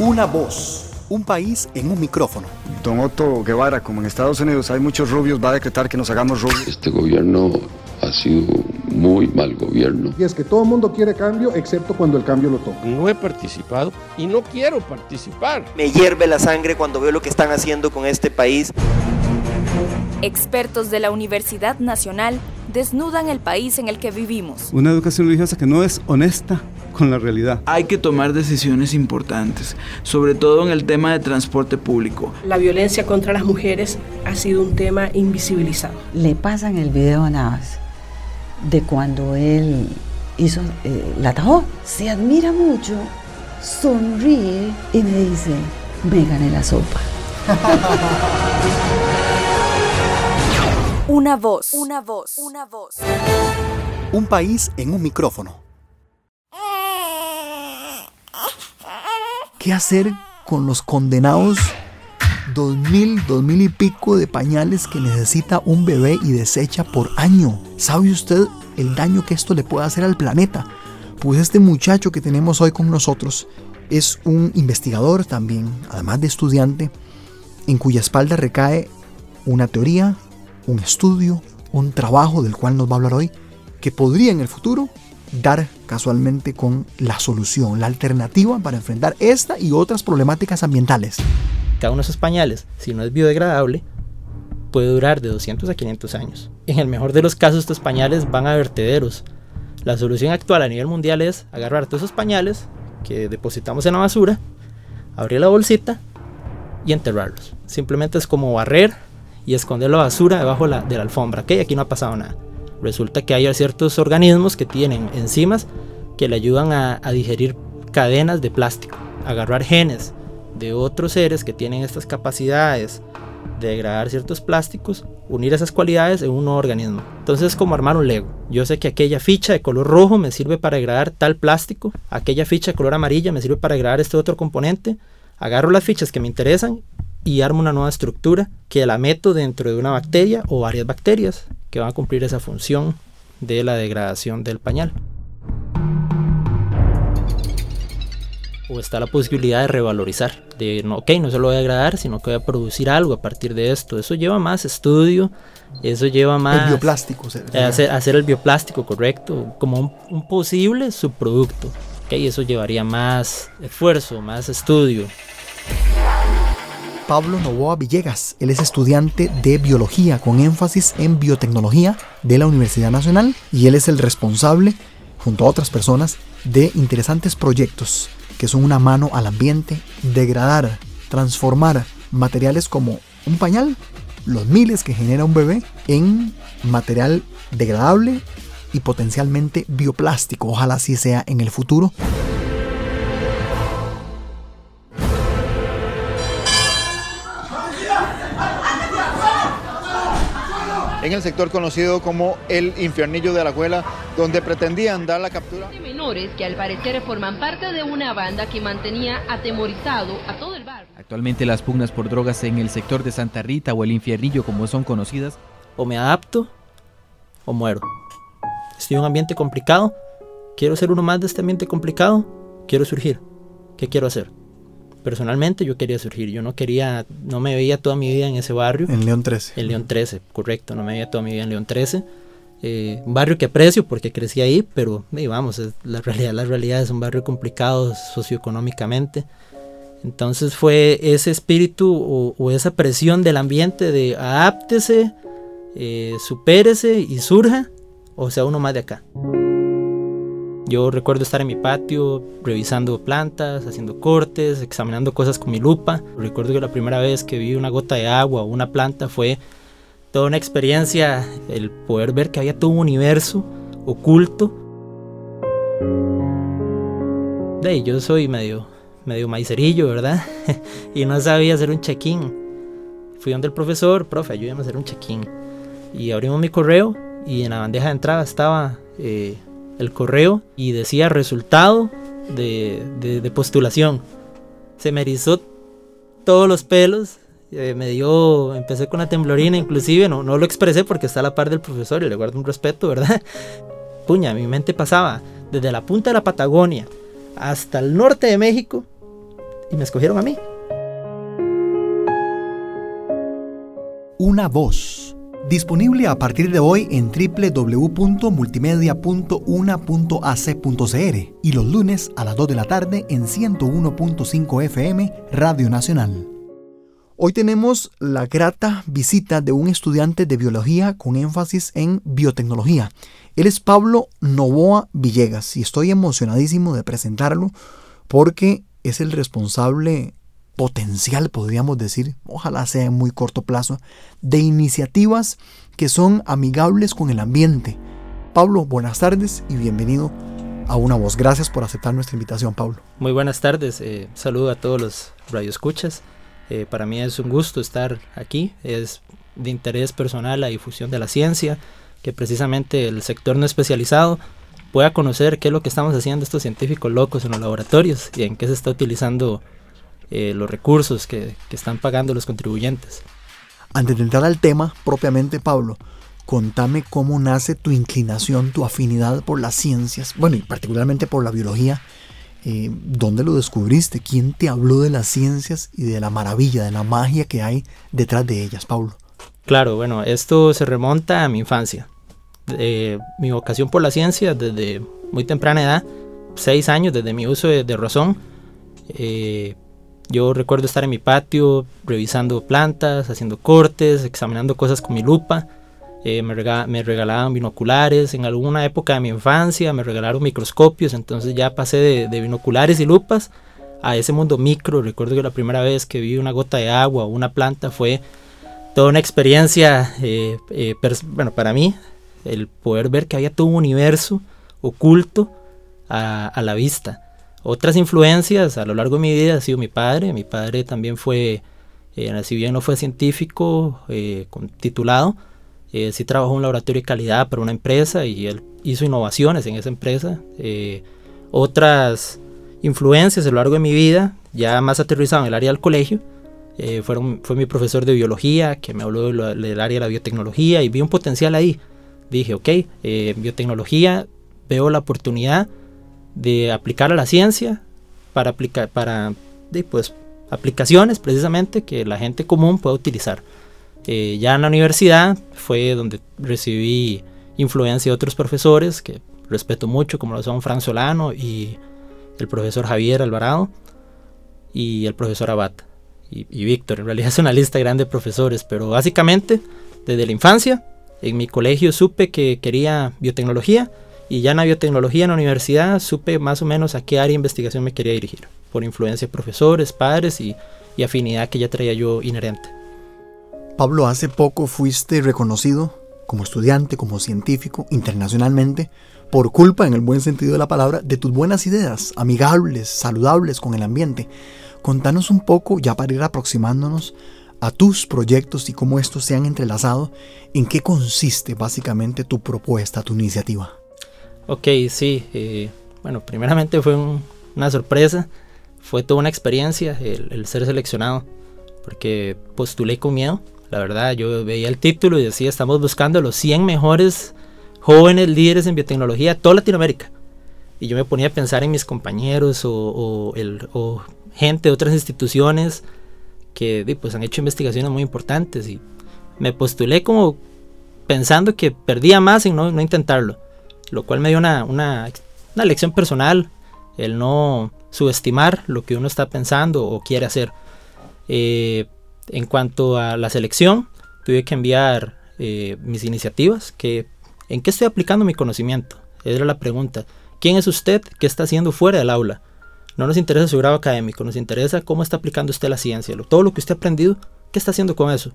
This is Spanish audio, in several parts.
Una voz. Un país en un micrófono. Don Otto Guevara, como en Estados Unidos hay muchos rubios, va a decretar que nos hagamos rubios. Este gobierno ha sido muy mal gobierno. Y es que todo el mundo quiere cambio, excepto cuando el cambio lo toca. No he participado y no quiero participar. Me hierve la sangre cuando veo lo que están haciendo con este país. Expertos de la Universidad Nacional desnudan el país en el que vivimos. Una educación religiosa que no es honesta con la realidad. Hay que tomar decisiones importantes, sobre todo en el tema de transporte público. La violencia contra las mujeres ha sido un tema invisibilizado. Le pasan el video a Navas de cuando él hizo eh, la atajó. Se admira mucho, sonríe y me dice, me gané la sopa. Una voz, una voz, una voz. Un país en un micrófono. ¿Qué hacer con los condenados dos mil, dos mil y pico de pañales que necesita un bebé y desecha por año? ¿Sabe usted el daño que esto le puede hacer al planeta? Pues este muchacho que tenemos hoy con nosotros es un investigador también, además de estudiante, en cuya espalda recae una teoría, un estudio, un trabajo del cual nos va a hablar hoy, que podría en el futuro dar casualmente con la solución, la alternativa para enfrentar esta y otras problemáticas ambientales. Cada uno de esos pañales, si no es biodegradable, puede durar de 200 a 500 años. En el mejor de los casos, estos pañales van a vertederos. La solución actual a nivel mundial es agarrar todos esos pañales que depositamos en la basura, abrir la bolsita y enterrarlos. Simplemente es como barrer y esconder la basura debajo de la alfombra. Que aquí no ha pasado nada. Resulta que hay ciertos organismos que tienen enzimas que le ayudan a, digerir cadenas de plástico, agarrar genes de otros seres que tienen estas capacidades de degradar ciertos plásticos, unir esas cualidades en un organismo. Entonces es como armar un Lego. Yo sé que aquella ficha de color rojo me sirve para degradar tal plástico, aquella ficha de color amarilla me sirve para degradar este otro componente. Agarro las fichas que me interesan y armo una nueva estructura que la meto dentro de una bacteria o varias bacterias que van a cumplir esa función de la degradación del pañal. O está la posibilidad de revalorizar, de no, ok, no se lo voy a degradar, sino que voy a producir algo a partir de esto. Eso lleva más estudio, eso lleva más... El bioplástico. Hacer, hacer, el bioplástico, correcto, como un, un posible subproducto. Okay, eso llevaría más esfuerzo, más estudio. Pablo Novoa Villegas. Él es estudiante de biología con énfasis en biotecnología de la Universidad Nacional y él es el responsable, junto a otras personas, de interesantes proyectos que son una mano al ambiente, degradar, transformar materiales como un pañal, los miles que genera un bebé, en material degradable y potencialmente bioplástico. Ojalá así sea en el futuro. En el sector conocido como el infiernillo de la Alajuela, donde pretendían dar la captura de menores que al parecer forman parte de una banda que mantenía atemorizado a todo el barrio. Actualmente las pugnas por drogas en el sector de Santa Rita o el infiernillo como son conocidas, o me adapto o muero. Estoy en un ambiente complicado, quiero ser uno más de este ambiente complicado, quiero surgir. ¿Qué quiero hacer? Personalmente yo quería surgir. Yo no quería, no me veía toda mi vida en ese barrio. En León 13. En León 13, correcto. No me veía toda mi vida en León 13. Eh, un barrio que aprecio porque crecí ahí, pero vamos, la realidad, la realidad es un barrio complicado socioeconómicamente. Entonces fue ese espíritu o, esa presión del ambiente de adáptese, eh, supérese y surja, o sea, uno más de acá. Yo recuerdo estar en mi patio revisando plantas, haciendo cortes, examinando cosas con mi lupa. Recuerdo que la primera vez que vi una gota de agua o una planta fue toda una experiencia, el poder ver que había todo un universo oculto. De yo soy medio, medio maicerillo, ¿verdad? y no sabía hacer un check-in. Fui donde el profesor, profe, ayúdame a hacer un check-in. Y abrimos mi correo y en la bandeja de entrada estaba eh, el correo y decía resultado de, postulación. Se me erizó todos los pelos, eh, me dio, empecé con la temblorina, inclusive no, no lo expresé porque está a la par del profesor y le guardo un respeto, ¿verdad? Puña, mi mente pasaba desde la punta de la Patagonia hasta el norte de México y me escogieron a mí. Una voz. Disponible a partir de hoy en www.multimedia.una.ac.cr y los lunes a las 2 de la tarde en 101.5 FM Radio Nacional. Hoy tenemos la grata visita de un estudiante de biología con énfasis en biotecnología. Él es Pablo Novoa Villegas y estoy emocionadísimo de presentarlo porque es el responsable potencial, podríamos decir, ojalá sea en muy corto plazo, de iniciativas que son amigables con el ambiente. Pablo, buenas tardes y bienvenido a Una Voz. Gracias por aceptar nuestra invitación, Pablo. Muy buenas tardes, eh, saludo a todos los radioescuchas. Eh, para mí es un gusto estar aquí, es de interés personal la difusión de la ciencia, que precisamente el sector no especializado pueda conocer qué es lo que estamos haciendo estos científicos locos en los laboratorios y en qué se está utilizando eh, los recursos que, que están pagando los contribuyentes. Antes de entrar al tema propiamente, Pablo, contame cómo nace tu inclinación, tu afinidad por las ciencias, bueno, y particularmente por la biología. Eh, ¿Dónde lo descubriste? ¿Quién te habló de las ciencias y de la maravilla, de la magia que hay detrás de ellas, Pablo? Claro, bueno, esto se remonta a mi infancia. Eh, mi vocación por la ciencia desde muy temprana edad, seis años desde mi uso de, razón. Eh, yo recuerdo estar en mi patio revisando plantas, haciendo cortes, examinando cosas con mi lupa. Eh, me, regalaban binoculares. En alguna época de mi infancia me regalaron microscopios. Entonces ya pasé de, binoculares y lupas a ese mundo micro. Recuerdo que la primera vez que vi una gota de agua o una planta fue toda una experiencia, eh, eh, bueno, para mí, el poder ver que había todo un universo oculto a la vista. Otras influencias a lo largo de mi vida ha sido mi padre. Mi padre también fue, eh, si bien no fue científico eh, titulado, eh, sí trabajó en un laboratorio de calidad para una empresa y él hizo innovaciones en esa empresa. otras influencias a lo largo de mi vida, ya más aterrizado en el área del colegio, fueron, fue mi profesor de biología que me habló del área de la biotecnología y vi un potencial ahí. Dije, ok, biotecnología, veo la oportunidad de aplicar a la ciencia para aplicar para pues, aplicaciones precisamente que la gente común pueda utilizar. Eh, ya en la universidad fue donde recibí influencia de otros profesores que respeto mucho, como lo son Fran Solano y el profesor Javier Alvarado y el profesor Abad y, y Víctor. En realidad es una lista grande de profesores, pero básicamente desde la infancia en mi colegio supe que quería biotecnología y ya en la biotecnología en la universidad supe más o menos a qué área de investigación me quería dirigir, por influencia de profesores, padres y, afinidad que ya traía yo inherente. Pablo, hace poco fuiste reconocido como estudiante, como científico, internacionalmente, por culpa, en el buen sentido de la palabra, de tus buenas ideas, amigables, saludables con el ambiente. Contanos un poco, ya para ir aproximándonos, a tus proyectos y cómo estos se han entrelazado, en qué consiste básicamente tu propuesta, tu iniciativa. Ok, sí. Eh, bueno, primeramente fue una sorpresa. Fue toda una experiencia el, ser seleccionado. Porque postulé con miedo. La verdad, yo veía el título y decía, estamos buscando los 100 mejores jóvenes líderes en biotecnología de toda Latinoamérica. Y yo me ponía a pensar en mis compañeros o, el, gente de otras instituciones que pues, han hecho investigaciones muy importantes. Y me postulé como pensando que perdía más en no intentarlo lo cual me dio una, una, lección personal, el no subestimar lo que uno está pensando o quiere hacer. Eh, en cuanto a la selección, tuve que enviar eh, mis iniciativas, que, ¿en qué estoy aplicando mi conocimiento? Era la pregunta. ¿Quién es usted? ¿Qué está haciendo fuera del aula? No nos interesa su grado académico, nos interesa cómo está aplicando usted la ciencia, todo lo que usted ha aprendido, ¿qué está haciendo con eso?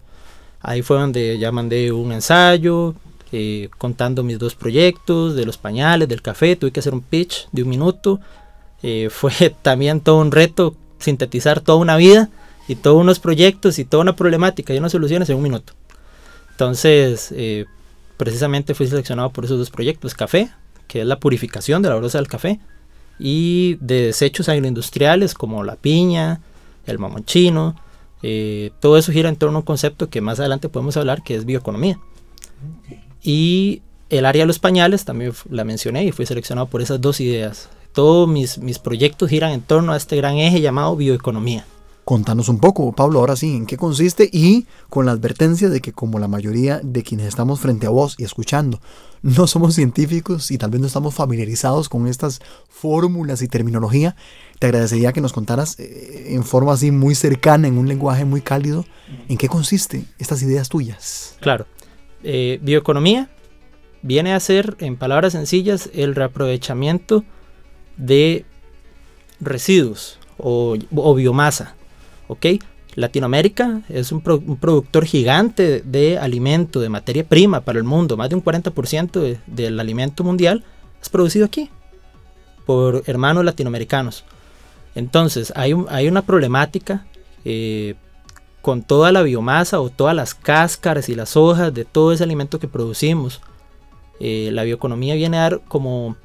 Ahí fue donde ya mandé un ensayo, eh, contando mis dos proyectos, de los pañales, del café, tuve que hacer un pitch de un minuto. Eh, fue también todo un reto sintetizar toda una vida y todos unos proyectos y toda una problemática y unas soluciones en un minuto. Entonces, eh, precisamente fui seleccionado por esos dos proyectos, café, que es la purificación de la brosa del café, y de desechos agroindustriales como la piña, el mamonchino, todo eso gira en torno a un concepto que más adelante podemos hablar, que es bioeconomía. Y el área de los pañales también la mencioné y fui seleccionado por esas dos ideas. todos mis, mis proyectos giran en torno a este gran eje llamado bioeconomía. Contanos un poco, Pablo, ahora sí, en qué consiste y con la advertencia de que como la mayoría de quienes estamos frente a vos y escuchando, no somos científicos y tal vez no estamos familiarizados con estas fórmulas y terminología, te agradecería que nos contaras eh, en forma así muy cercana, en un lenguaje muy cálido, en qué consiste estas ideas tuyas. Claro, eh, bioeconomía viene a ser, en palabras sencillas, el reaprovechamiento de residuos o, biomasa ¿ok? Latinoamérica es un, productor gigante de, alimento, de materia prima para el mundo. Más de un 40% del alimento mundial es producido aquí por hermanos latinoamericanos. Entonces hay, hay una problemática eh, con toda la biomasa o todas las cáscaras y las hojas de todo ese alimento que producimos. Eh, la bioeconomía viene a dar como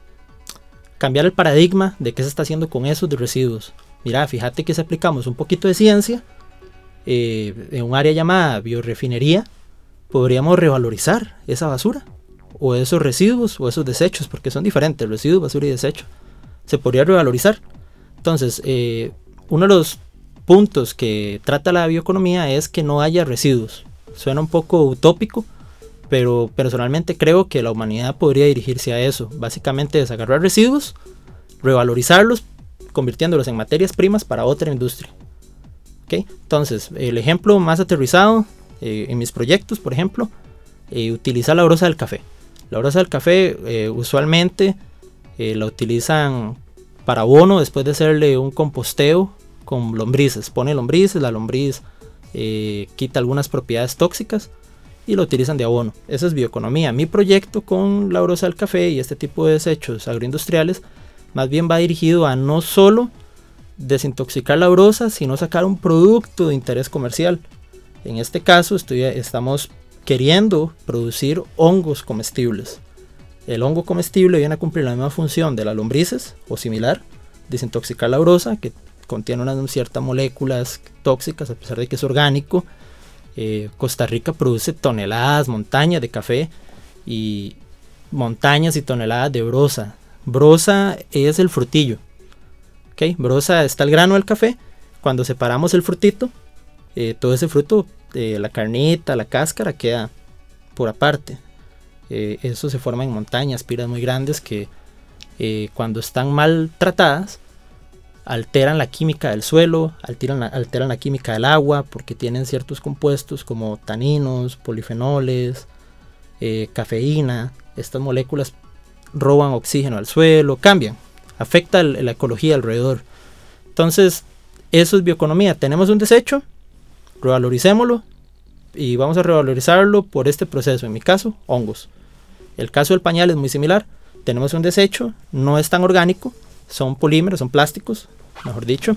cambiar el paradigma de qué se está haciendo con esos residuos mira, fíjate que si aplicamos un poquito de ciencia eh, en un área llamada biorefinería, podríamos revalorizar esa basura o esos residuos o esos desechos, porque son diferentes, residuos, basura y desecho. Se podría revalorizar. Entonces, eh, uno de los puntos que trata la bioeconomía es que no haya residuos. Suena un poco utópico, pero personalmente creo que la humanidad podría dirigirse a eso. Básicamente es agarrar residuos, revalorizarlos convirtiéndolos en materias primas para otra industria. ¿Okay? Entonces, el ejemplo más aterrizado eh, en mis proyectos, por ejemplo, eh, utilizar la brosa del café. La brosa del café eh, usualmente la utilizan para abono después de hacerle un composteo con lombrices. Pone lombrices, la lombriz quita algunas propiedades tóxicas y lo utilizan de abono. Esa es bioeconomía. Mi proyecto con la brosa del café y este tipo de desechos agroindustriales más bien va dirigido a no solo desintoxicar la brosa, sino sacar un producto de interés comercial. En este caso estamos queriendo producir hongos comestibles. El hongo comestible viene a cumplir la misma función de las lombrices o similar, desintoxicar la brosa, que contiene unas ciertas moléculas tóxicas a pesar de que es orgánico. Eh, Costa Rica produce toneladas, montañas de café y montañas y toneladas de brosa. Brosa es el frutillo. ¿ok? Brosa está el grano del café. Cuando separamos el frutito, eh, todo ese fruto, eh, la carnita, la cáscara, queda por aparte. Eso se forma en montañas, piras muy grandes que cuando están mal tratadas, alteran la química del suelo, alteran alteran la química del agua, porque tienen ciertos compuestos como taninos, polifenoles, cafeína. Estas moléculas roban oxígeno al suelo, cambian, afecta la ecología alrededor. Entonces, eso es bioeconomía. Tenemos un desecho, revaloricémoslo y vamos a revalorizarlo por este proceso. En mi caso, hongos. El caso del pañal es muy similar. Tenemos un desecho, no es tan orgánico, son polímeros, son plásticos, mejor dicho.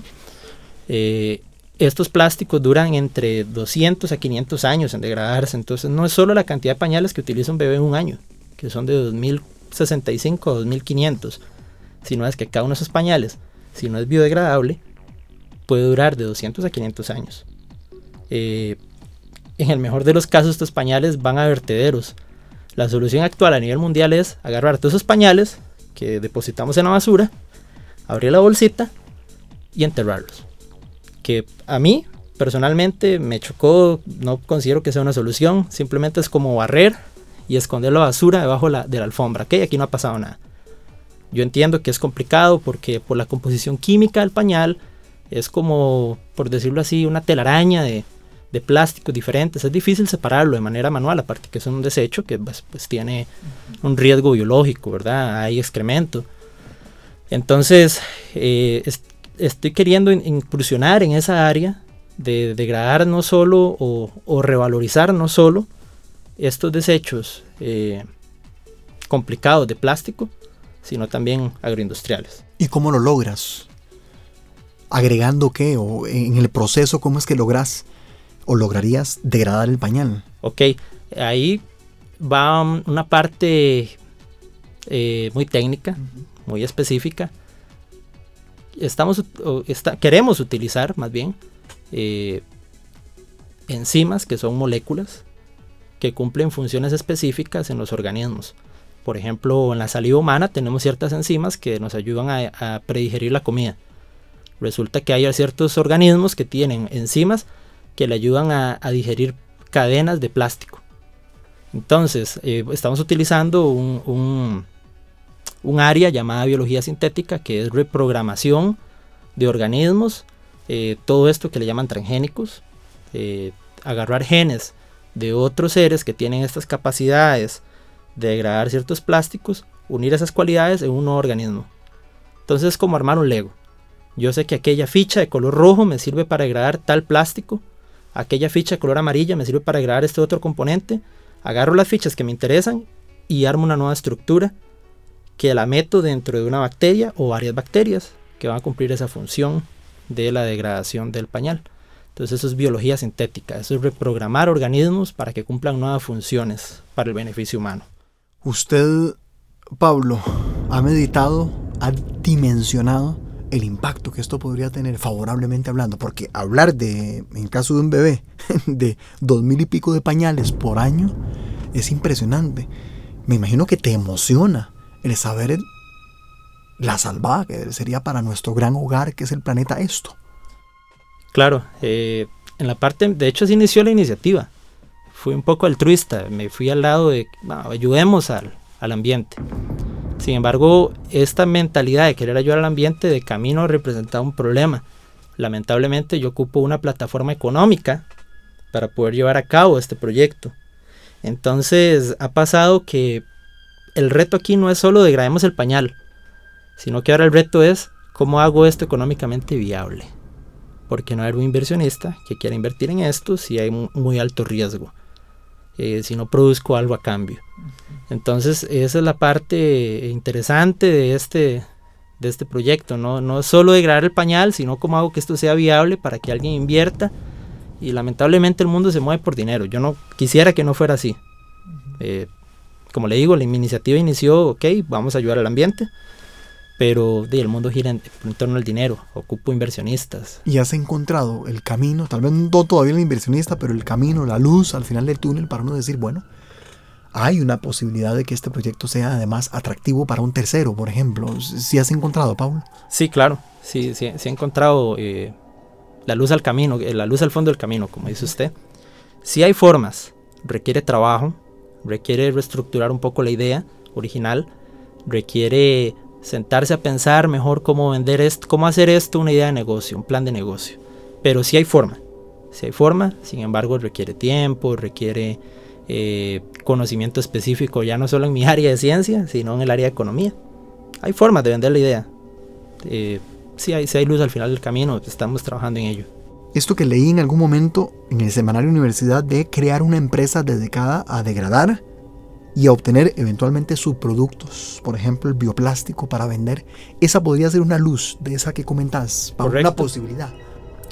Eh, estos plásticos duran entre 200 a 500 años en degradarse, entonces no es solo la cantidad de pañales que utiliza un bebé en un año, que son de 2000 65 o 2500, sino es que cada uno de esos pañales, si no es biodegradable, puede durar de 200 a 500 años. Eh, en el mejor de los casos, estos pañales van a vertederos. La solución actual a nivel mundial es agarrar todos esos pañales que depositamos en la basura, abrir la bolsita y enterrarlos. Que a mí personalmente me chocó, no considero que sea una solución, simplemente es como barrer y esconder la basura debajo de la alfombra. ¿ok? Aquí no ha pasado nada. Yo entiendo que es complicado porque por la composición química del pañal es como, por decirlo así, una telaraña de, de plásticos diferentes. Es difícil separarlo de manera manual, aparte que es un desecho que pues, pues tiene un riesgo biológico, ¿verdad? Hay excremento. Entonces, eh, estoy queriendo incursionar en esa área de degradar no solo o, o revalorizar no solo estos desechos eh, complicados de plástico, sino también agroindustriales. ¿Y cómo lo logras? ¿Agregando qué? ¿O en el proceso cómo es que logras o lograrías degradar el pañal? Ok, ahí va una parte eh, muy técnica, muy específica. Estamos, queremos utilizar más bien eh, enzimas que son moléculas que cumplen funciones específicas en los organismos. Por ejemplo, en la saliva humana tenemos ciertas enzimas que nos ayudan a, a predigerir la comida. Resulta que hay ciertos organismos que tienen enzimas que le ayudan a, digerir cadenas de plástico. Entonces, eh, estamos utilizando un, un, área llamada biología sintética, que es reprogramación de organismos, eh, todo esto que le llaman transgénicos, eh, agarrar genes de otros seres que tienen estas capacidades de degradar ciertos plásticos, unir esas cualidades en un nuevo organismo. Entonces es como armar un Lego. Yo sé que aquella ficha de color rojo me sirve para degradar tal plástico, aquella ficha de color amarilla me sirve para degradar este otro componente, agarro las fichas que me interesan y armo una nueva estructura que la meto dentro de una bacteria o varias bacterias que van a cumplir esa función de la degradación del pañal. Entonces eso es biología sintética, eso es reprogramar organismos para que cumplan nuevas funciones para el beneficio humano. Usted, Pablo, ha meditado, ha dimensionado el impacto que esto podría tener favorablemente hablando, porque hablar de, en caso de un bebé, de dos mil y pico de pañales por año es impresionante. Me imagino que te emociona el saber la salvada que sería para nuestro gran hogar que es el planeta esto. Claro, eh, en la parte, de hecho se inició la iniciativa. Fui un poco altruista, me fui al lado de, ayudemos al, al ambiente. Sin embargo, esta mentalidad de querer ayudar al ambiente de camino representaba un problema. Lamentablemente yo ocupo una plataforma económica para poder llevar a cabo este proyecto. Entonces ha pasado que el reto aquí no es solo degrademos el pañal, sino que ahora el reto es cómo hago esto económicamente viable porque no hay un inversionista que quiera invertir en esto si hay muy alto riesgo, eh, si no produzco algo a cambio. Entonces esa es la parte interesante de este, de este proyecto, ¿no? no solo degradar el pañal, sino cómo hago que esto sea viable para que alguien invierta y lamentablemente el mundo se mueve por dinero. Yo no quisiera que no fuera así. Eh, como le digo, la iniciativa inició, ok, vamos a ayudar al ambiente, pero el mundo gira en, torno al dinero, ocupo inversionistas. Y has encontrado el camino, tal vez no todavía el inversionista, pero el camino, la luz al final del túnel para uno decir, bueno, hay una posibilidad de que este proyecto sea además atractivo para un tercero, por ejemplo. ¿Sí has encontrado, Pablo? Sí, claro, sí, sí, sí he encontrado eh, la luz al camino, eh, la luz al fondo del camino, como dice usted. Sí hay formas, requiere trabajo, requiere reestructurar un poco la idea original, requiere sentarse a pensar mejor cómo vender esto, cómo hacer esto una idea de negocio, un plan de negocio. Pero sí hay forma, sí hay forma, sin embargo requiere tiempo, requiere eh, conocimiento específico, ya no solo en mi área de ciencia, sino en el área de economía. Hay formas de vender la idea. Eh, sí, hay, sí hay luz al final del camino, estamos trabajando en ello. Esto que leí en algún momento en el semanario Universidad de crear una empresa dedicada a degradar y a obtener eventualmente subproductos, por ejemplo el bioplástico para vender, esa podría ser una luz de esa que comentas, para una posibilidad.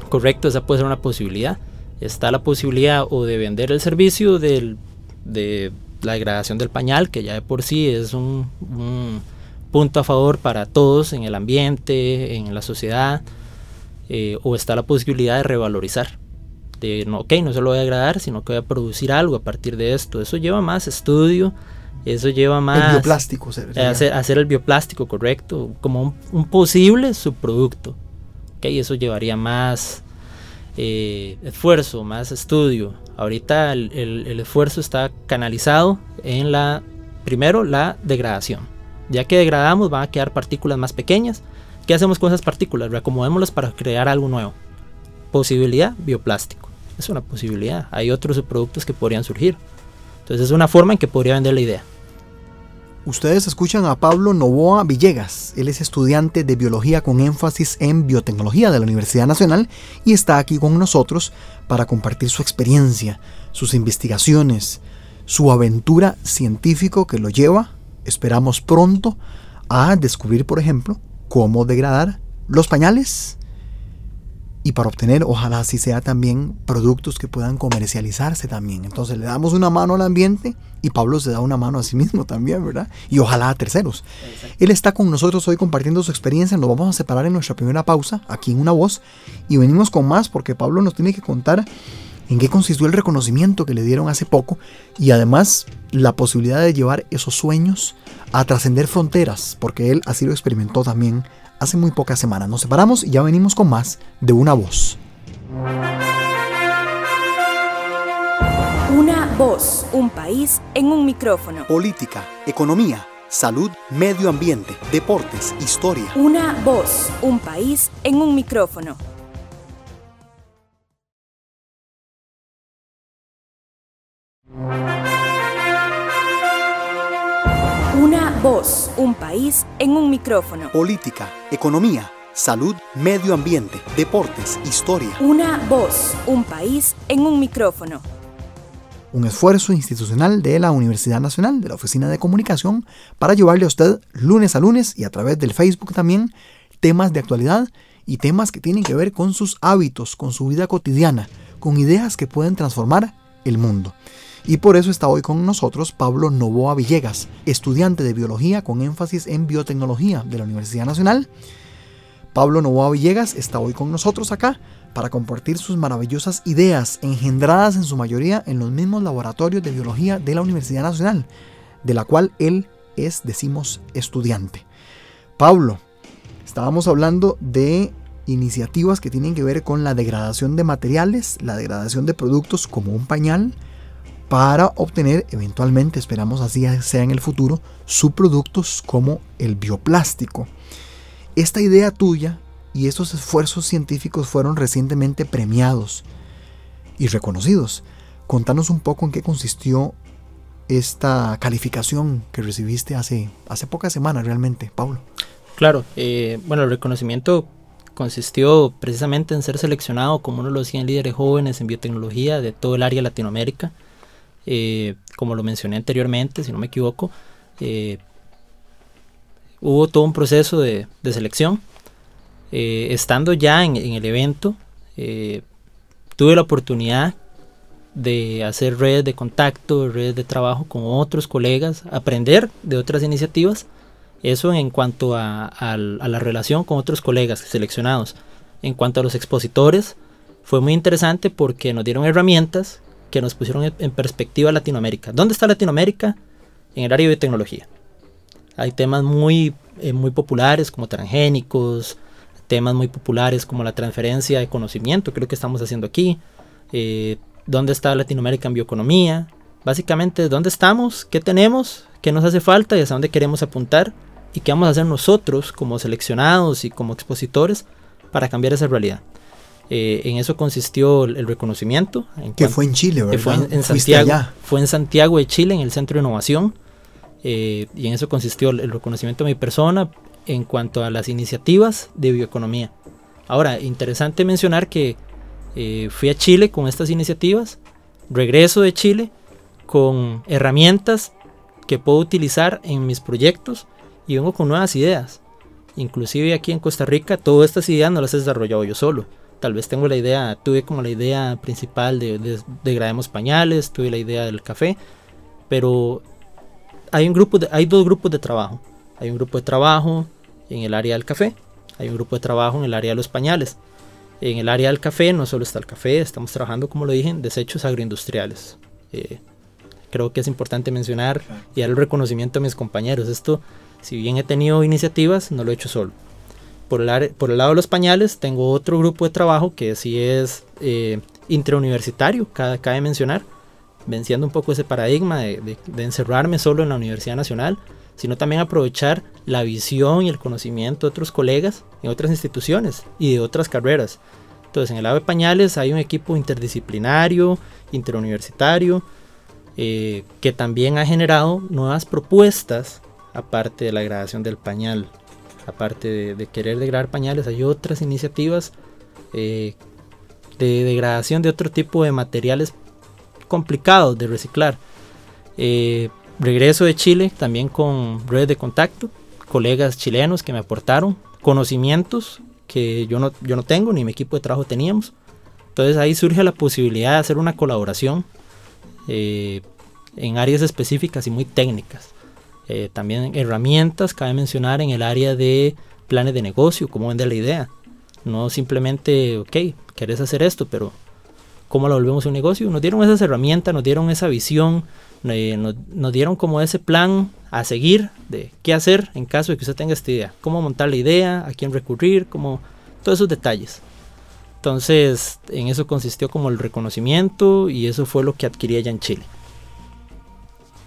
Correcto, esa puede ser una posibilidad. Está la posibilidad o de vender el servicio del, de la degradación del pañal, que ya de por sí es un, punto a favor para todos en el ambiente, en la sociedad, eh, o está la posibilidad de revalorizar de, no, ok, no se lo voy a agradar, sino que voy a producir algo a partir de esto. Eso lleva más estudio, eso lleva más... El bioplástico. Hacer, hacer, el bioplástico, correcto, como un, posible subproducto. Ok, eso llevaría más eh, esfuerzo, más estudio. Ahorita el, el, esfuerzo está canalizado en la, primero, la degradación. Ya que degradamos van a quedar partículas más pequeñas. ¿Qué hacemos con esas partículas? Reacomodémoslas para crear algo nuevo. Posibilidad, bioplástico es una posibilidad. Hay otros productos que podrían surgir. Entonces es una forma en que podría vender la idea. Ustedes escuchan a Pablo Novoa Villegas. Él es estudiante de biología con énfasis en biotecnología de la Universidad Nacional y está aquí con nosotros para compartir su experiencia, sus investigaciones, su aventura científico que lo lleva, esperamos pronto, a descubrir, por ejemplo, cómo degradar los pañales y para obtener, ojalá así sea también, productos que puedan comercializarse también. Entonces le damos una mano al ambiente y Pablo se da una mano a sí mismo también, ¿verdad? Y ojalá a terceros. Él está con nosotros hoy compartiendo su experiencia, nos vamos a separar en nuestra primera pausa, aquí en Una Voz, y venimos con más porque Pablo nos tiene que contar en qué consistió el reconocimiento que le dieron hace poco y además la posibilidad de llevar esos sueños a trascender fronteras, porque él así lo experimentó también hace muy pocas semanas. Nos separamos y ya venimos con más de una voz. Una voz, un país en un micrófono. Política, economía, salud, medio ambiente, deportes, historia. Una voz, un país en un micrófono. Una voz, un país en un micrófono. Política, economía, salud, medio ambiente, deportes, historia. Una voz, un país en un micrófono. Un esfuerzo institucional de la Universidad Nacional, de la Oficina de Comunicación, para llevarle a usted lunes a lunes y a través del Facebook también temas de actualidad y temas que tienen que ver con sus hábitos, con su vida cotidiana, con ideas que pueden transformar el mundo. Y por eso está hoy con nosotros Pablo Novoa Villegas, estudiante de biología con énfasis en biotecnología de la Universidad Nacional. Pablo Novoa Villegas está hoy con nosotros acá para compartir sus maravillosas ideas, engendradas en su mayoría en los mismos laboratorios de biología de la Universidad Nacional, de la cual él es, decimos, estudiante. Pablo, estábamos hablando de iniciativas que tienen que ver con la degradación de materiales, la degradación de productos como un pañal, para obtener eventualmente, esperamos así sea en el futuro, subproductos como el bioplástico. Esta idea tuya y estos esfuerzos científicos fueron recientemente premiados y reconocidos. Contanos un poco en qué consistió esta calificación que recibiste hace, hace pocas semanas realmente, Pablo. Claro, eh, bueno, el reconocimiento consistió precisamente en ser seleccionado como uno de los 100 líderes jóvenes en biotecnología de todo el área Latinoamérica. Eh, como lo mencioné anteriormente, si no me equivoco, eh, hubo todo un proceso de, selección. Eh, estando ya en, el evento, tuve la oportunidad de hacer redes de contacto, redes de trabajo con otros colegas, aprender de otras iniciativas. Eso en cuanto a, la relación con otros colegas seleccionados. En cuanto a los expositores, fue muy interesante porque nos dieron herramientas que nos pusieron en perspectiva Latinoamérica. ¿Dónde está Latinoamérica? En el área de tecnología. Hay temas muy, eh, muy populares como transgénicos, temas muy populares como la transferencia de conocimiento, creo que estamos haciendo aquí. Eh, ¿Dónde está Latinoamérica en bioeconomía? Básicamente, ¿dónde estamos? ¿Qué tenemos? ¿Qué nos hace falta? ¿Y hacia dónde queremos apuntar? ¿Y qué vamos a hacer nosotros como seleccionados y como expositores para cambiar esa realidad? Eh, en eso consistió el, reconocimiento. que fue en Chile, ¿verdad? fue en, Santiago, fue en Santiago de Chile, en el Centro de Innovación. Eh, y en eso consistió el, reconocimiento de mi persona en cuanto a las iniciativas de bioeconomía. Ahora, interesante mencionar que eh, fui a Chile con estas iniciativas, regreso de Chile con herramientas que puedo utilizar en mis proyectos y vengo con nuevas ideas. Inclusive aquí en Costa Rica, todas estas ideas no las he desarrollado yo solo tal vez tengo la idea, tuve como la idea principal de, de, degrademos pañales, tuve la idea del café, pero hay un grupo, de, hay dos grupos de trabajo. Hay un grupo de trabajo en el área del café, hay un grupo de trabajo en el área de los pañales. En el área del café no solo está el café, estamos trabajando, como lo dije, en desechos agroindustriales. Eh, creo que es importante mencionar y dar el reconocimiento a mis compañeros. Esto, si bien he tenido iniciativas, no lo he hecho solo por el, por el lado de los pañales, tengo otro grupo de trabajo que sí es eh, intrauniversitario, cabe mencionar, venciendo un poco ese paradigma de, encerrarme solo en la Universidad Nacional, sino también aprovechar la visión y el conocimiento de otros colegas en otras instituciones y de otras carreras. Entonces, en el lado de pañales hay un equipo interdisciplinario, interuniversitario, eh, que también ha generado nuevas propuestas aparte de la gradación del pañal aparte de, querer degradar pañales, hay otras iniciativas eh, de degradación de otro tipo de materiales complicados de reciclar. Eh, regreso de Chile también con redes de contacto, colegas chilenos que me aportaron conocimientos que yo no, yo no tengo ni mi equipo de trabajo teníamos. Entonces ahí surge la posibilidad de hacer una colaboración eh, en áreas específicas y muy técnicas. Eh, también herramientas, cabe mencionar, en el área de planes de negocio, cómo vender la idea. No simplemente, ok, querés hacer esto, pero cómo la volvemos un negocio. Nos dieron esas herramientas, nos dieron esa visión, eh, nos, nos, dieron como ese plan a seguir de qué hacer en caso de que usted tenga esta idea, cómo montar la idea, a quién recurrir, cómo, todos esos detalles. Entonces, en eso consistió como el reconocimiento y eso fue lo que adquirí allá en Chile.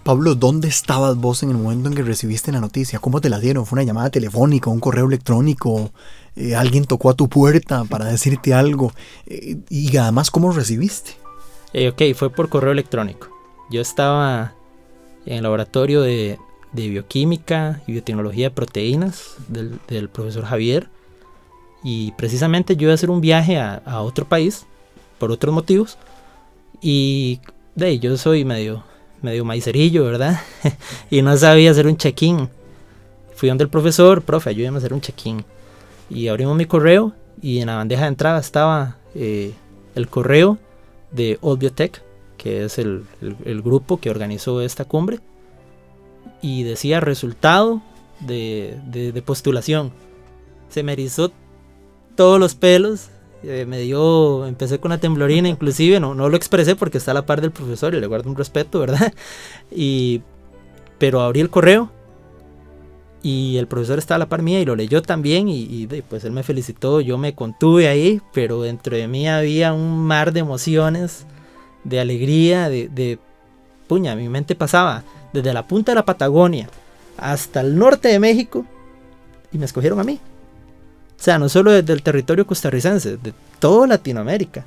Pablo, ¿dónde estabas vos en el momento en que recibiste la noticia? ¿Cómo te la dieron? ¿Fue una llamada telefónica, un correo electrónico? Eh, ¿Alguien tocó a tu puerta para decirte algo? Eh, y además, ¿cómo recibiste? Eh, ok, fue por correo electrónico. Yo estaba en el laboratorio de, bioquímica y biotecnología de proteínas del, del, profesor Javier. Y precisamente yo iba a hacer un viaje a, a otro país por otros motivos. Y de ahí, yo soy medio medio maicerillo, ¿verdad? y no sabía hacer un check-in. Fui donde el profesor, profe, ayúdame a hacer un check-in. Y abrimos mi correo y en la bandeja de entrada estaba eh, el correo de Old Biotech, que es el, el, el, grupo que organizó esta cumbre. Y decía resultado de, de, de postulación. Se me erizó todos los pelos eh, me dio, empecé con una temblorina inclusive, no, no lo expresé porque está a la par del profesor y le guardo un respeto, ¿verdad? Y, pero abrí el correo y el profesor estaba a la par mía y lo leyó también y, y, pues él me felicitó, yo me contuve ahí, pero dentro de mí había un mar de emociones, de alegría, de, de puña, mi mente pasaba desde la punta de la Patagonia hasta el norte de México y me escogieron a mí. O sea, no solo desde el territorio costarricense, de toda Latinoamérica.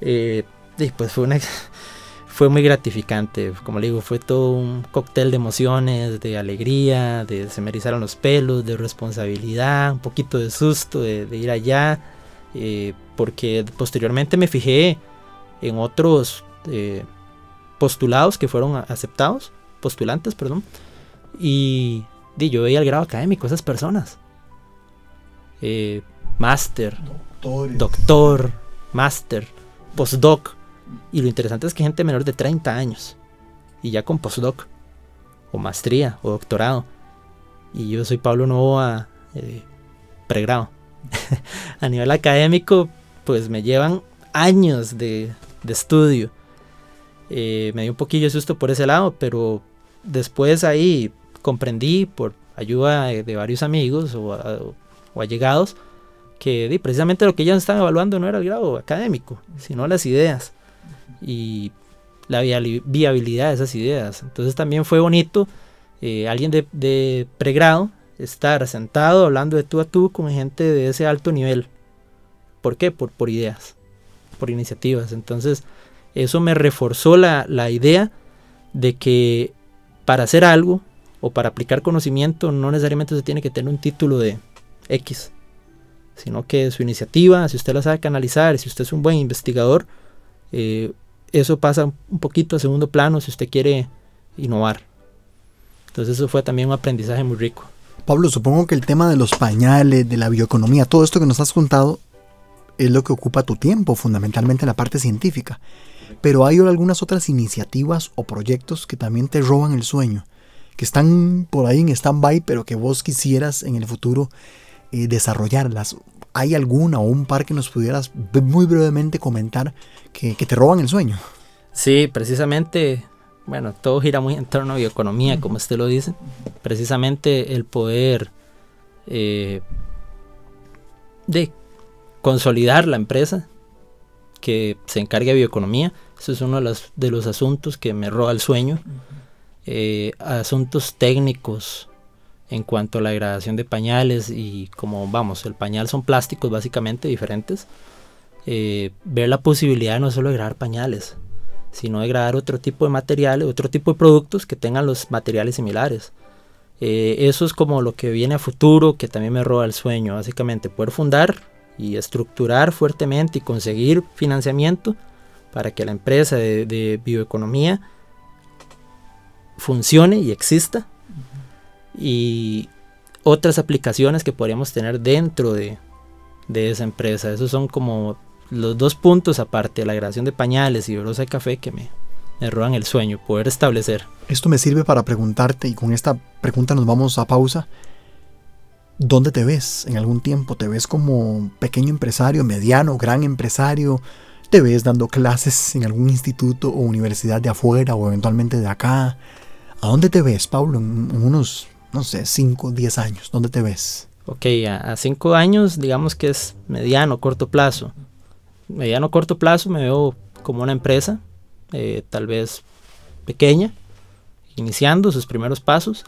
Eh, y pues fue, muy gratificante. Como le digo, fue todo un cóctel de emociones, de alegría, de se me erizaron los pelos, de responsabilidad, un poquito de susto de, de ir allá. Eh, porque posteriormente me fijé en otros eh, postulados que fueron aceptados, postulantes, perdón. Y, y yo veía el grado académico, esas personas eh, máster, doctor, máster, postdoc. Y lo interesante es que gente menor de 30 años y ya con postdoc, o maestría, o doctorado. Y yo soy Pablo Novoa, eh, pregrado. a nivel académico, pues me llevan años de, de estudio. Eh, me dio un poquillo de susto por ese lado, pero después ahí comprendí por ayuda de, de varios amigos o, o allegados que precisamente lo que ellos estaban evaluando no era el grado académico, sino las ideas y la viabilidad de esas ideas. Entonces también fue bonito eh, alguien de, de, pregrado estar sentado hablando de tú a tú con gente de ese alto nivel. ¿Por qué? Por, por ideas, por iniciativas. Entonces eso me reforzó la, la idea de que para hacer algo o para aplicar conocimiento no necesariamente se tiene que tener un título de, X, sino que su iniciativa, si usted la sabe canalizar, si usted es un buen investigador, eh, eso pasa un poquito a segundo plano si usted quiere innovar. Entonces eso fue también un aprendizaje muy rico. Pablo, supongo que el tema de los pañales, de la bioeconomía, todo esto que nos has contado es lo que ocupa tu tiempo, fundamentalmente la parte científica. Pero hay algunas otras iniciativas o proyectos que también te roban el sueño, que están por ahí en stand-by, pero que vos quisieras en el futuro eh, desarrollarlas. ¿Hay alguna o un par que nos pudieras muy brevemente comentar que, que, te roban el sueño? Sí, precisamente, bueno, todo gira muy en torno a bioeconomía, como usted lo dice. Precisamente el poder eh, de consolidar la empresa que se encargue de bioeconomía. Eso es uno de los, de los asuntos que me roba el sueño. Eh, asuntos técnicos, en cuanto a la degradación de pañales y como vamos, el pañal son plásticos básicamente diferentes, eh, ver la posibilidad no solo de degradar pañales, sino de degradar otro tipo de materiales, otro tipo de productos que tengan los materiales similares. Eh, eso es como lo que viene a futuro, que también me roba el sueño, básicamente poder fundar y estructurar fuertemente y conseguir financiamiento para que la empresa de, de bioeconomía funcione y exista y otras aplicaciones que podríamos tener dentro de, de esa empresa. Esos son como los dos puntos aparte, la creación de pañales y brosa de café que me, me roban el sueño, poder establecer. Esto me sirve para preguntarte, y con esta pregunta nos vamos a pausa. ¿Dónde te ves en algún tiempo? ¿Te ves como pequeño empresario, mediano, gran empresario? te ves dando clases en algún instituto o universidad de afuera o eventualmente de acá? ¿A dónde te ves, Pablo, en, unos, no sé, 5, 10 años? ¿Dónde te ves? Ok, a 5 años digamos que es mediano, corto plazo. Mediano, corto plazo me veo como una empresa, eh, tal vez pequeña, iniciando sus primeros pasos.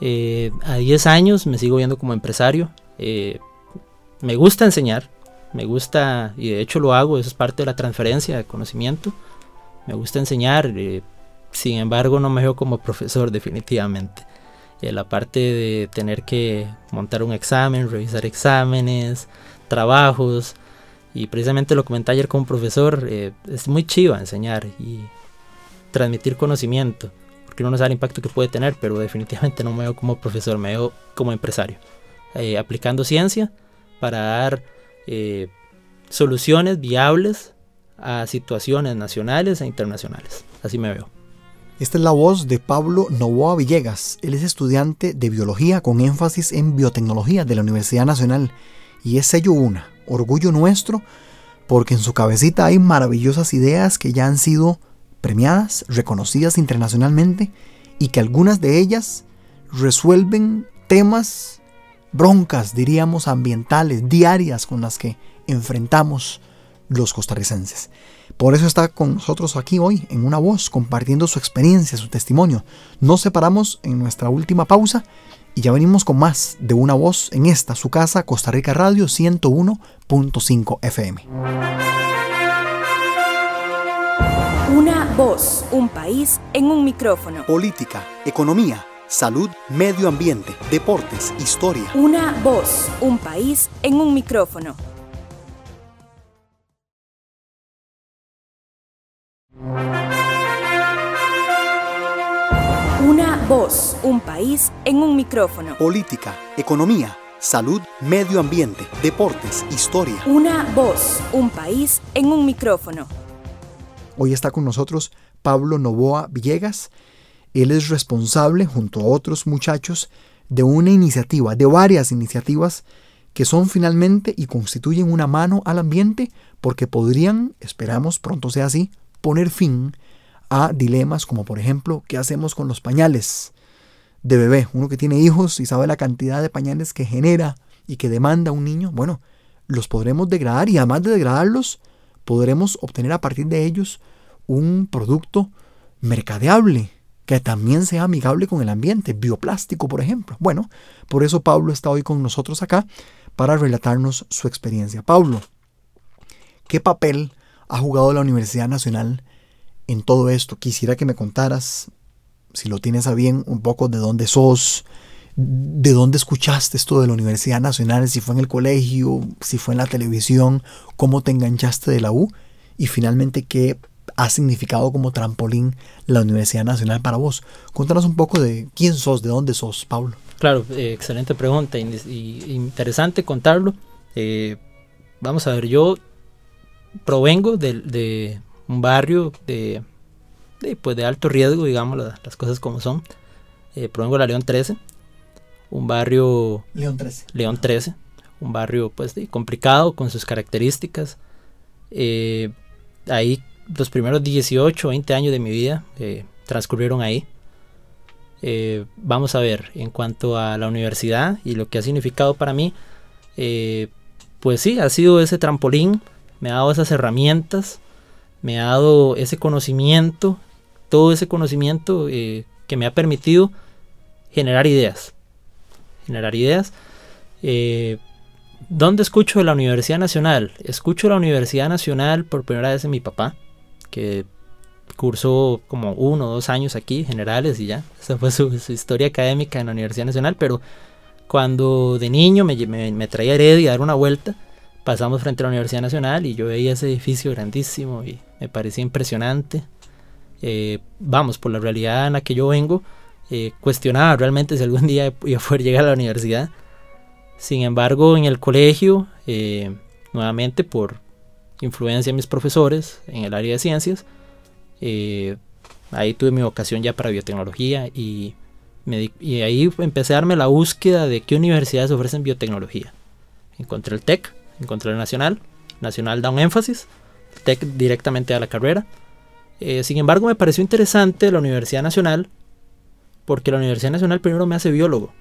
Eh, a 10 años me sigo viendo como empresario. Eh, me gusta enseñar, me gusta, y de hecho lo hago, eso es parte de la transferencia de conocimiento. Me gusta enseñar, sin embargo no me veo como profesor definitivamente. La parte de tener que montar un examen, revisar exámenes, trabajos, y precisamente lo comenté ayer con un profesor, es muy chiva enseñar y transmitir conocimiento porque uno no sabe el impacto que puede tener, pero definitivamente no me veo como profesor, me veo como empresario, eh, aplicando ciencia para dar eh, soluciones viables a situaciones nacionales e internacionales. Así me veo. Esta es la voz de Pablo Novoa Villegas. Él es estudiante de biología con énfasis en biotecnología de la Universidad Nacional y es sello una, orgullo nuestro, porque en su cabecita hay maravillosas ideas que ya han sido premiadas, reconocidas internacionalmente y que algunas de ellas resuelven temas, broncas, diríamos, ambientales, diarias con las que enfrentamos los costarricenses. Por eso está con nosotros aquí hoy, en una voz, compartiendo su experiencia, su testimonio. Nos separamos en nuestra última pausa y ya venimos con más de una voz en esta, su casa, Costa Rica Radio 101.5 FM. Una voz, un país en un micrófono. Política, economía, salud, medio ambiente, deportes, historia. Una voz, un país en un micrófono. Un país en un micrófono. Política, economía, salud, medio ambiente, deportes, historia. Una voz, un país en un micrófono. Hoy está con nosotros Pablo Novoa Villegas. Él es responsable, junto a otros muchachos, de una iniciativa, de varias iniciativas que son finalmente y constituyen una mano al ambiente porque podrían, esperamos pronto sea así, poner fin a dilemas como por ejemplo, ¿qué hacemos con los pañales de bebé? Uno que tiene hijos y sabe la cantidad de pañales que genera y que demanda un niño, bueno, los podremos degradar y además de degradarlos, podremos obtener a partir de ellos un producto mercadeable que también sea amigable con el ambiente, bioplástico, por ejemplo. Bueno, por eso Pablo está hoy con nosotros acá para relatarnos su experiencia. Pablo, ¿qué papel ha jugado la Universidad Nacional en todo esto? Quisiera que me contaras, si lo tienes a bien, un poco de dónde sos, de dónde escuchaste esto de la Universidad Nacional, si fue en el colegio, si fue en la televisión, cómo te enganchaste de la U y finalmente qué ha significado como trampolín la Universidad Nacional para vos. Cuéntanos un poco de quién sos, de dónde sos, Pablo. Claro, eh, excelente pregunta interesante contarlo. Eh, vamos a ver, yo provengo de, un barrio de, pues de alto riesgo, digamos las, cosas como son. Eh, provengo de la León 13, un barrio... León 13. León 13, un barrio pues complicado con sus características. Eh, ahí los primeros 18, 20 años de mi vida eh, transcurrieron ahí. Eh, vamos a ver, en cuanto a la universidad y lo que ha significado para mí, pues sí, ha sido ese trampolín, me ha dado esas herramientas, me ha dado ese conocimiento, todo ese conocimiento que me ha permitido generar ideas generar ideas. Eh, ¿Dónde escucho de la Universidad Nacional? Escucho la Universidad Nacional por primera vez en mi papá, que cursó como uno o dos años aquí, generales, y ya. Esa fue su, historia académica en la Universidad Nacional, pero cuando de niño me, me, traía Heredia a dar una vuelta, pasamos frente a la Universidad Nacional y yo veía ese edificio grandísimo y me parecía impresionante. Eh, vamos, por la realidad en la que yo vengo, eh, cuestionaba realmente si algún día iba a poder llegar a la universidad. Sin embargo, en el colegio, eh, nuevamente por influencia de mis profesores en el área de ciencias, eh, ahí tuve mi vocación ya para biotecnología y, y ahí empecé a darme la búsqueda de qué universidades ofrecen biotecnología. Encontré el TEC, encontré el Nacional, Nacional da un énfasis, TEC directamente a la carrera. Eh, sin embargo, me pareció interesante la Universidad Nacional, porque la Universidad Nacional primero me hace biólogo.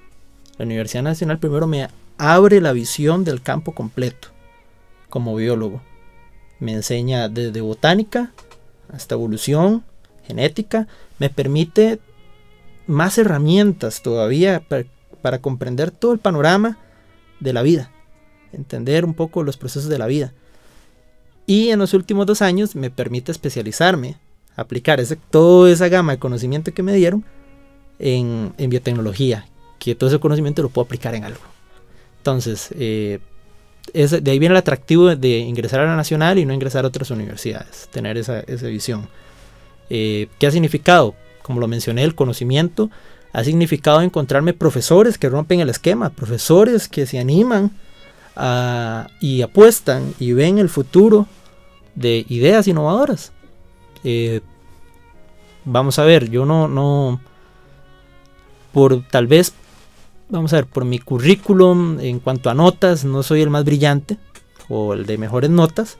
La Universidad Nacional primero me abre la visión del campo completo como biólogo. Me enseña desde botánica hasta evolución, genética, me permite más herramientas todavía para, para comprender todo el panorama de la vida, entender un poco los procesos de la vida. Y en los últimos dos años me permite especializarme, aplicar ese, toda esa gama de conocimiento que me dieron en, biotecnología, que todo ese conocimiento lo puedo aplicar en algo. Entonces, eh, es, de ahí viene el atractivo de ingresar a la nacional y no ingresar a otras universidades, tener esa, esa visión. Eh, ¿Qué ha significado? Como lo mencioné, el conocimiento ha significado encontrarme profesores que rompen el esquema, profesores que se animan a, y apuestan y ven el futuro de ideas innovadoras. Eh, vamos a ver, yo no, no, por tal vez, vamos a ver, por mi currículum en cuanto a notas, no soy el más brillante o el de mejores notas.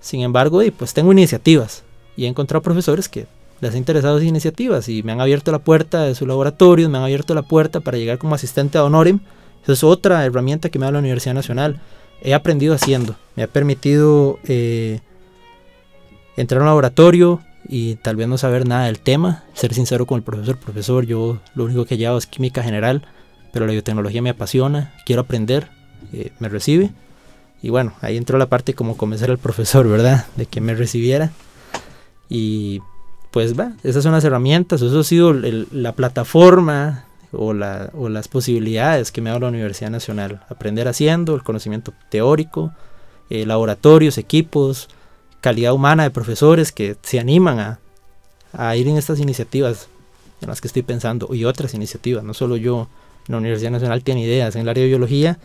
Sin embargo, pues tengo iniciativas y he encontrado profesores que les ha interesado esas iniciativas y me han abierto la puerta de su laboratorio, me han abierto la puerta para llegar como asistente a honorem. Esa es otra herramienta que me da la Universidad Nacional. He aprendido haciendo, me ha permitido eh, entrar a un laboratorio y tal vez no saber nada del tema, ser sincero con el profesor. Profesor, yo lo único que llevo es química general, pero la biotecnología me apasiona, quiero aprender, eh, me recibe. Y bueno, ahí entró la parte como convencer al profesor, ¿verdad? De que me recibiera. Y pues va, esas son las herramientas, eso ha sido la plataforma o, la, o, las posibilidades que me da la Universidad Nacional. Aprender haciendo, el conocimiento teórico, eh, laboratorios, equipos, calidad humana de profesores que se animan a, ir en estas iniciativas en las que estoy pensando y otras iniciativas. No solo yo, la Universidad Nacional tiene ideas en el área de biología,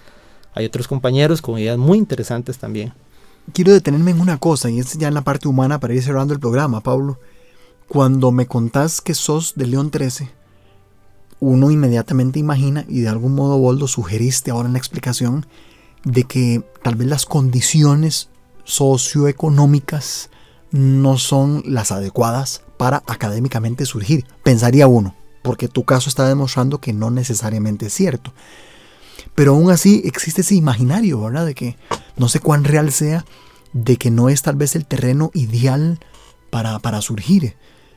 hay otros compañeros con ideas muy interesantes también. Quiero detenerme en una cosa y es ya en la parte humana para ir cerrando el programa, Pablo. Cuando me contás que sos de León 13, uno inmediatamente imagina, y de algún modo vos lo sugeriste ahora en la explicación, de que tal vez las condiciones socioeconómicas no son las adecuadas para académicamente surgir. Pensaría uno, porque tu caso está demostrando que no necesariamente es cierto. Pero aún así existe ese imaginario, ¿verdad? De que no sé cuán real sea, de que no es tal vez el terreno ideal para, para surgir.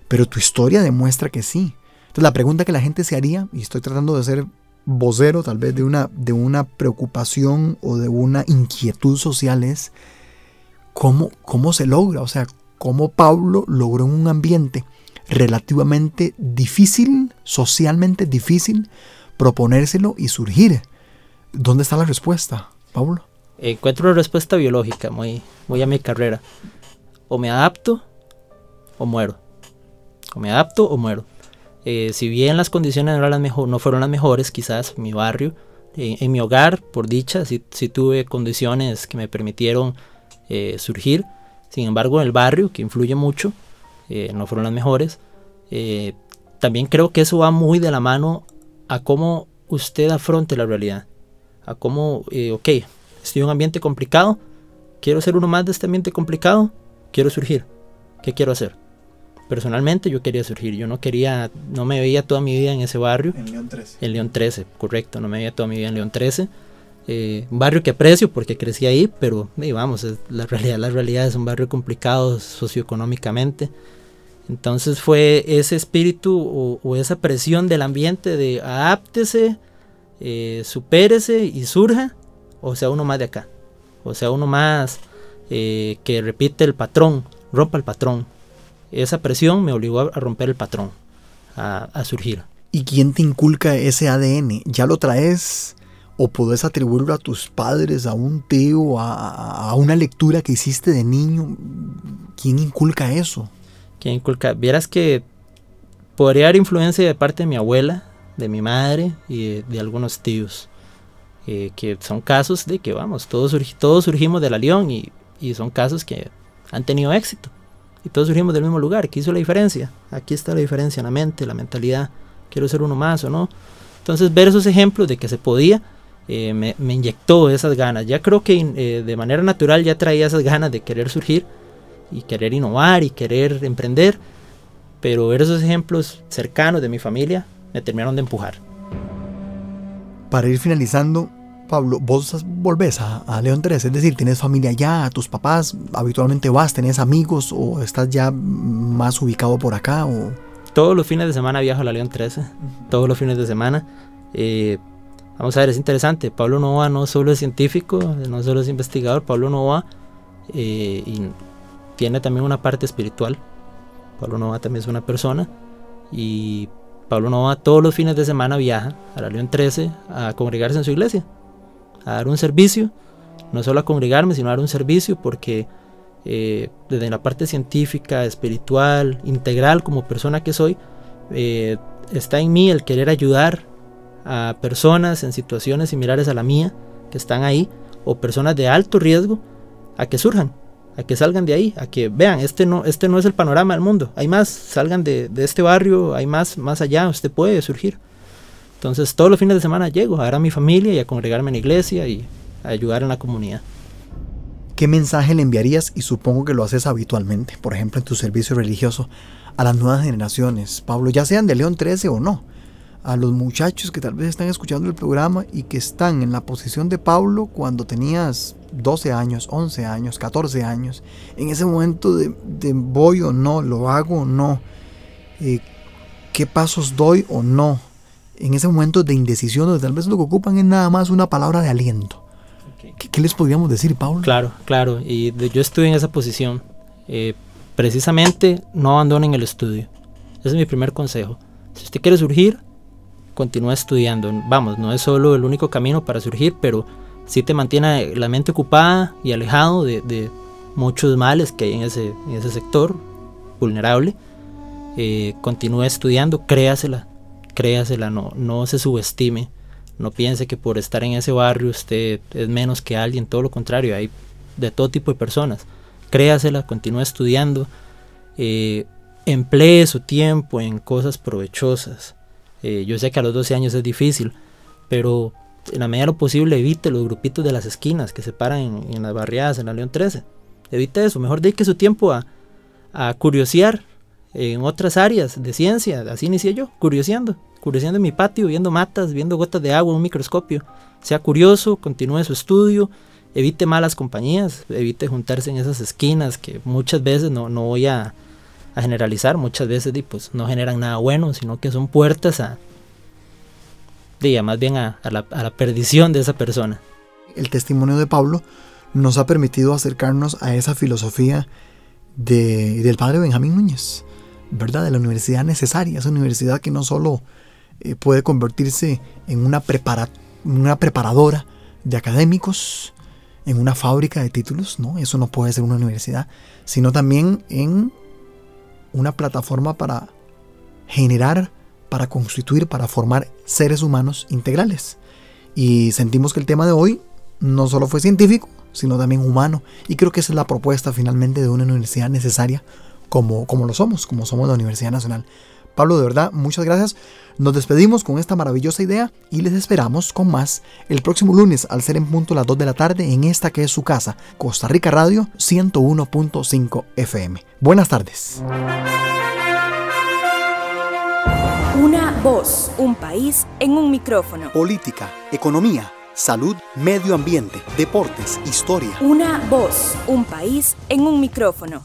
Pero tu historia demuestra que sí. Entonces la pregunta que la gente se haría, y estoy tratando de ser vocero tal vez de una, de una preocupación o de una inquietud social es, ¿cómo, ¿cómo se logra? O sea, ¿cómo Pablo logró en un ambiente relativamente difícil, socialmente difícil, proponérselo y surgir? ¿Dónde está la respuesta, Pablo? Encuentro una respuesta biológica, muy, muy a mi carrera. O me adapto o muero o me adapto o muero. Eh, si bien las condiciones no, las mejor, no fueron las mejores, quizás mi barrio, eh, en mi hogar, por dicha, sí, tuve condiciones que me permitieron eh, surgir. Sin embargo, en el barrio, que influye mucho, no fueron las mejores. también creo que eso va muy de la mano a cómo usted afronte la realidad. A cómo, ok, estoy en un ambiente complicado, quiero ser uno más de este ambiente complicado, quiero surgir. ¿Qué quiero hacer? personalmente yo quería surgir, yo no quería, no me veía toda mi vida en ese barrio. En León 13. En León 13, correcto, no me veía toda mi vida en León 13. Eh, un barrio que aprecio porque crecí ahí, pero vamos, la realidad, la es un barrio complicado socioeconómicamente. Entonces fue ese espíritu o, esa presión del ambiente de adáptese, eh, supérese y surja, o sea, uno más de acá, o sea, uno más eh, que repite el patrón, rompa el patrón, esa presión me obligó a romper el patrón, a, surgir. ¿Y quién te inculca ese ADN? ¿Ya lo traes o puedes atribuirlo a tus padres, a un tío, a, una lectura que hiciste de niño? ¿Quién inculca eso? ¿Quién inculca? Vieras que podría haber influencia de parte de mi abuela, de mi madre y de, algunos tíos. Eh, que son casos de que, vamos, todos, todos surgimos de la León y, y son casos que han tenido éxito y todos surgimos del mismo lugar. ¿Qué hizo la diferencia? Aquí está la diferencia en la mente, la mentalidad. Quiero ser uno más o no. Entonces ver esos ejemplos de que se podía eh, me, me, inyectó esas ganas. Ya creo que eh, de manera natural ya traía esas ganas de querer surgir y querer innovar y querer emprender, pero ver esos ejemplos cercanos de mi familia me terminaron de empujar. Para ir finalizando, Pablo, vos volvés a, León 3, es decir, tienes familia allá, tus papás, habitualmente vas, tenés amigos o estás ya más ubicado por acá o... Todos los fines de semana viajo a la León 13, todos los fines de semana. Eh, vamos a ver, es interesante, Pablo Nova no solo es científico, no solo es investigador, Pablo Nova eh, tiene también una parte espiritual. Pablo Nova también es una persona y Pablo Nova todos los fines de semana viaja a la León 13 a congregarse en su iglesia a dar un servicio, no solo a congregarme, sino a dar un servicio porque eh, desde la parte científica, espiritual, integral como persona que soy, eh, está en mí el querer ayudar a personas en situaciones similares a la mía, que están ahí, o personas de alto riesgo, a que surjan, a que salgan de ahí, a que vean, este no, este no es el panorama del mundo, hay más, salgan de, de este barrio, hay más, más allá, usted puede surgir. Entonces todos los fines de semana llego a ver a mi familia y a congregarme en la iglesia y a ayudar en la comunidad. ¿Qué mensaje le enviarías, y supongo que lo haces habitualmente, por ejemplo en tu servicio religioso, a las nuevas generaciones, Pablo, ya sean de León 13 o no? A los muchachos que tal vez están escuchando el programa y que están en la posición de Pablo cuando tenías 12 años, 11 años, 14 años, en ese momento de, voy o no, lo hago o no, eh, qué pasos doy o no, en ese momento de indecisión donde tal vez lo que ocupan es nada más una palabra de aliento. ¿Qué, les podríamos decir, Pablo? Claro, claro, y yo estuve en esa posición. Eh, precisamente no abandonen el estudio. Ese es mi primer consejo. Si usted quiere surgir, continúa estudiando. Vamos, no es solo el único camino para surgir, pero sí te mantiene la mente ocupada y alejado de, muchos males que hay en ese, sector vulnerable. Eh, continúa estudiando, créasela, créasela, no, no se subestime, no piense que por estar en ese barrio usted es menos que alguien, todo lo contrario, hay de todo tipo de personas. Créasela, continúe estudiando, eh, emplee su tiempo en cosas provechosas. Eh, yo sé que a los 12 años es difícil, pero en la medida de lo posible evite los grupitos de las esquinas que se paran en, las barriadas en la León 13. Evite eso, mejor dedique su tiempo a, a curiosear en otras áreas de ciencia, así inicié yo, curioseando, curioseando en mi patio, viendo matas, viendo gotas de agua un microscopio. Sea curioso, continúe su estudio, evite malas compañías, evite juntarse en esas esquinas que muchas veces no, no voy a, generalizar, muchas veces pues, no generan nada bueno, sino que son puertas a, más bien a, la, a la perdición de esa persona. El testimonio de Pablo nos ha permitido acercarnos a esa filosofía de, del padre Benjamín Núñez. ¿verdad? De la universidad necesaria, esa universidad que no solo eh, puede convertirse en una, una preparadora de académicos, en una fábrica de títulos, ¿no? Eso no puede ser una universidad, sino también en una plataforma para generar, para constituir, para formar seres humanos integrales. Y sentimos que el tema de hoy no solo fue científico, sino también humano. Y creo que esa es la propuesta finalmente de una universidad necesaria como, como lo somos, como somos la Universidad Nacional. Pablo, de verdad, muchas gracias. Nos despedimos con esta maravillosa idea y les esperamos con más el próximo lunes al ser en punto las 2 de la tarde en esta que es su casa, Costa Rica Radio 101.5 FM. Buenas tardes. Una voz, un país en un micrófono. Política, economía, salud, medio ambiente, deportes, historia. Una voz, un país en un micrófono